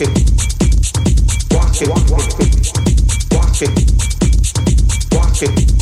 Walk it. Walk it. Walk it.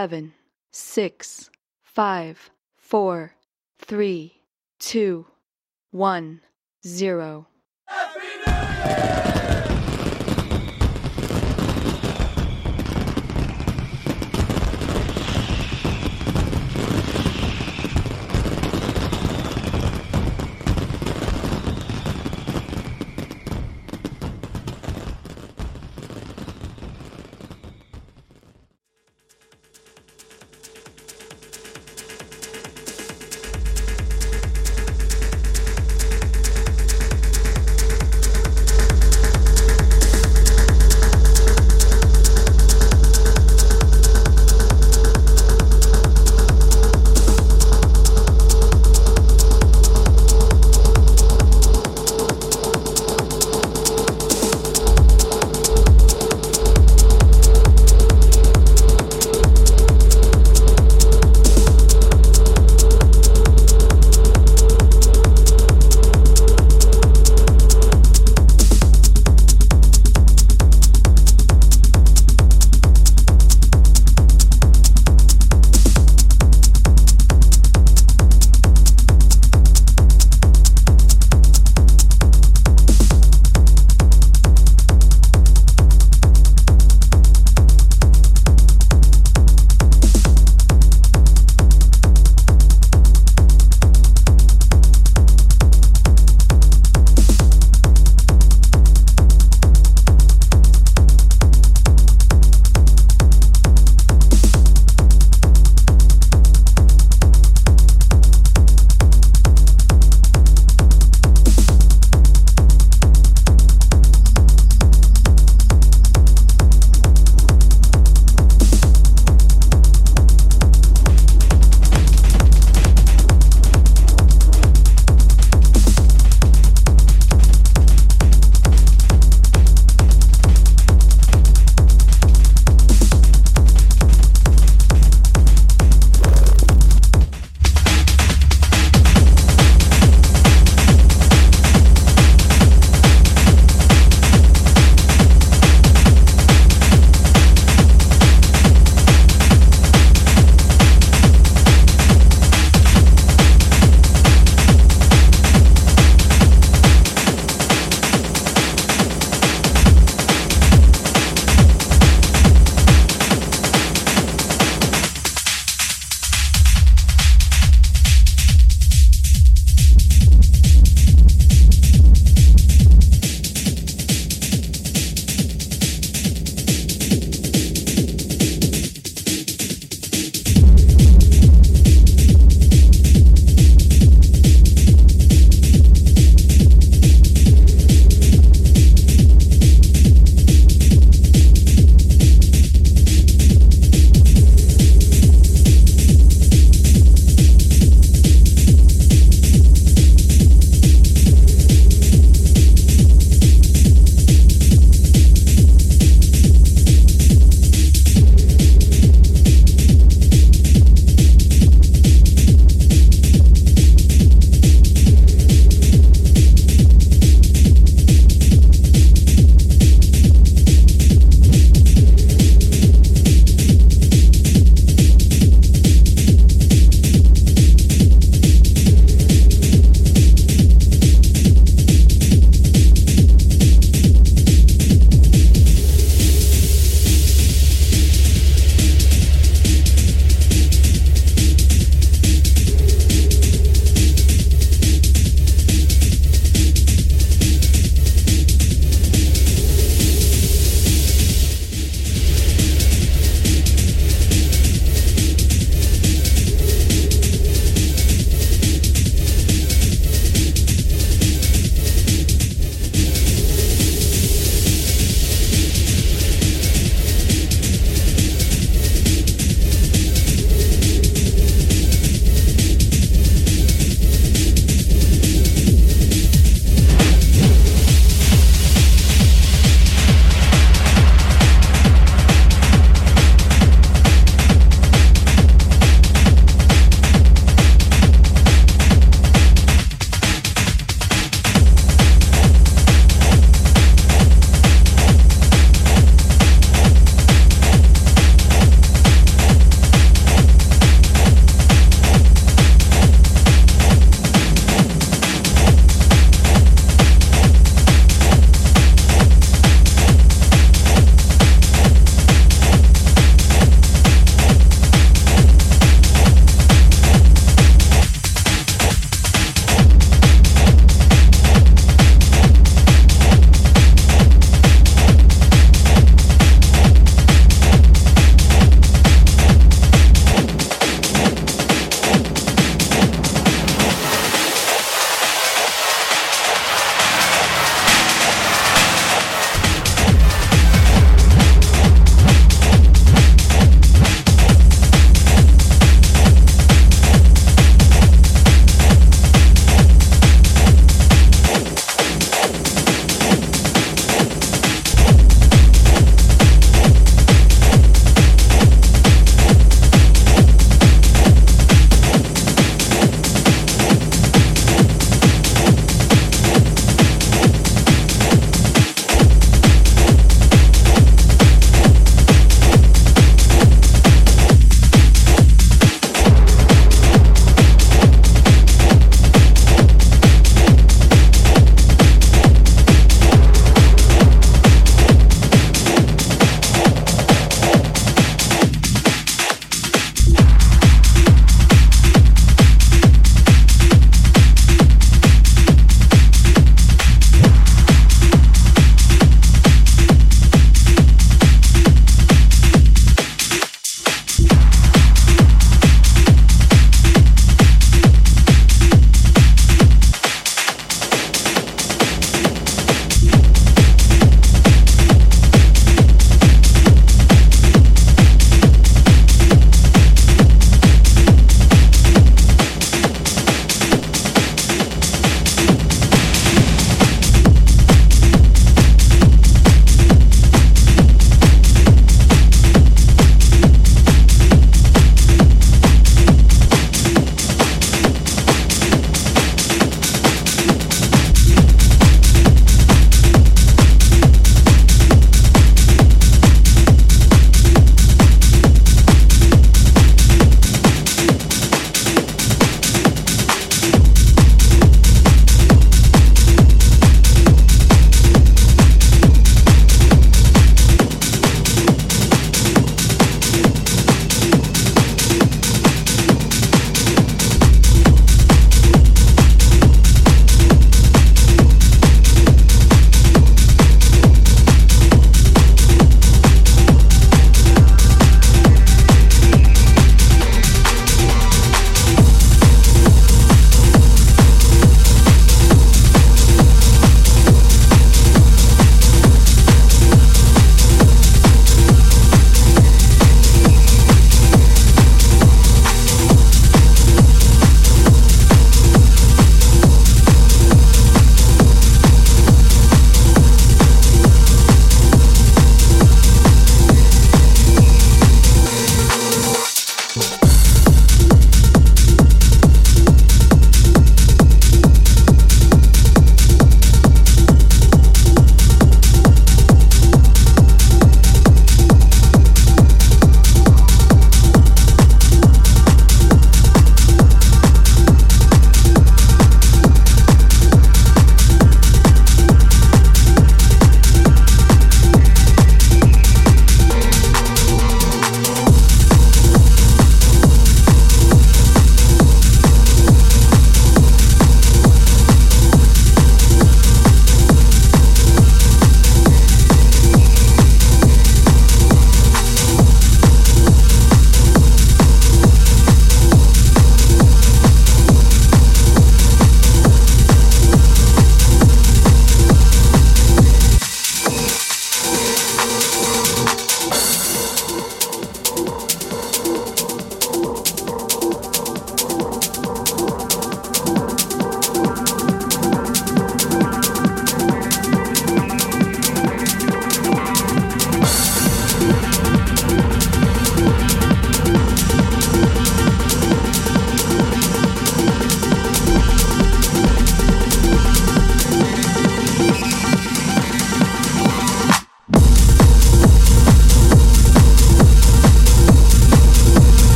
Seven, six, five, four, three, two, one, zero.